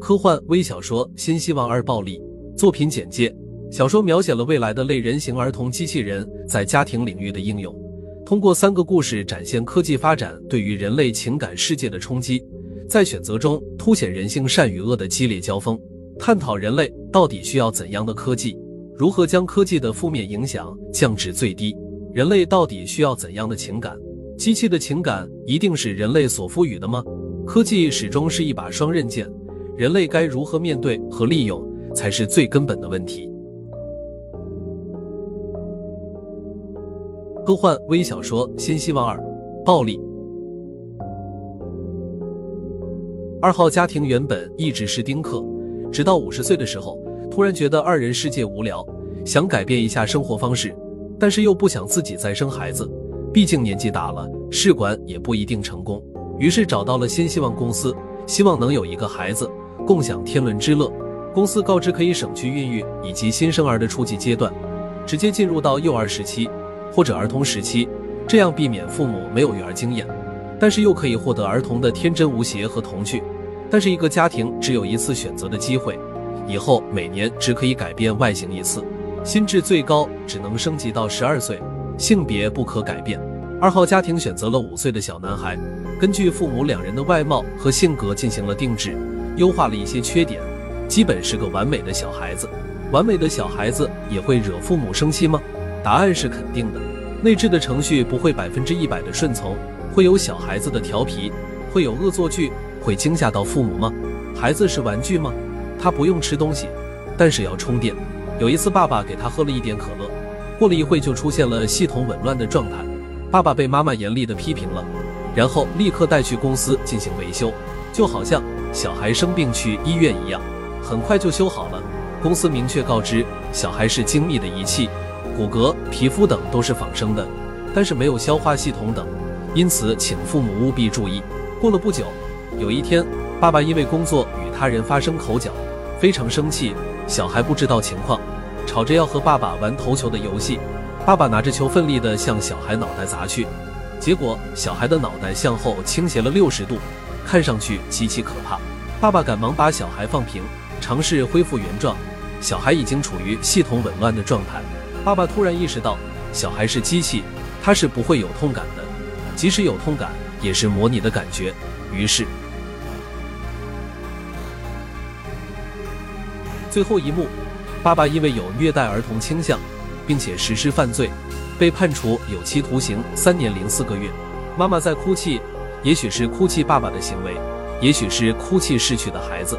科幻微小说《新希望二暴力》作品简介：小说描写了未来的类人形儿童机器人在家庭领域的应用，通过三个故事展现科技发展对于人类情感世界的冲击，在选择中凸显人性善与恶的激烈交锋，探讨人类到底需要怎样的科技，如何将科技的负面影响降至最低，人类到底需要怎样的情感？机器的情感一定是人类所赋予的吗？科技始终是一把双刃剑。人类该如何面对和利用，才是最根本的问题。科幻微小说《新希望二：暴力》。二号家庭原本一直是丁克，直到五十岁的时候，突然觉得二人世界无聊，想改变一下生活方式，但是又不想自己再生孩子，毕竟年纪大了，试管也不一定成功。于是找到了新希望公司，希望能有一个孩子。共享天伦之乐，公司告知可以省去孕育以及新生儿的初级阶段，直接进入到幼儿时期或者儿童时期，这样避免父母没有育儿经验，但是又可以获得儿童的天真无邪和童趣。但是一个家庭只有一次选择的机会，以后每年只可以改变外形一次，心智最高只能升级到十二岁，性别不可改变。二号家庭选择了五岁的小男孩，根据父母两人的外貌和性格进行了定制。优化了一些缺点，基本是个完美的小孩子。完美的小孩子也会惹父母生气吗？答案是肯定的。内置的程序不会百分之一百的顺从，会有小孩子的调皮，会有恶作剧，会惊吓到父母吗？孩子是玩具吗？他不用吃东西，但是要充电。有一次，爸爸给他喝了一点可乐，过了一会就出现了系统紊乱的状态。爸爸被妈妈严厉的批评了，然后立刻带去公司进行维修，就好像。小孩生病去医院一样，很快就修好了。公司明确告知，小孩是精密的仪器，骨骼、皮肤等都是仿生的，但是没有消化系统等，因此请父母务必注意。过了不久，有一天，爸爸因为工作与他人发生口角，非常生气。小孩不知道情况，吵着要和爸爸玩投球的游戏。爸爸拿着球奋力地向小孩脑袋砸去，结果小孩的脑袋向后倾斜了六十度。看上去极其可怕，爸爸赶忙把小孩放平，尝试恢复原状。小孩已经处于系统紊乱的状态。爸爸突然意识到，小孩是机器，他是不会有痛感的，即使有痛感，也是模拟的感觉。于是，最后一幕，爸爸因为有虐待儿童倾向，并且实施犯罪，被判处有期徒刑三年零四个月。妈妈在哭泣。也许是哭泣爸爸的行为，也许是哭泣逝去的孩子。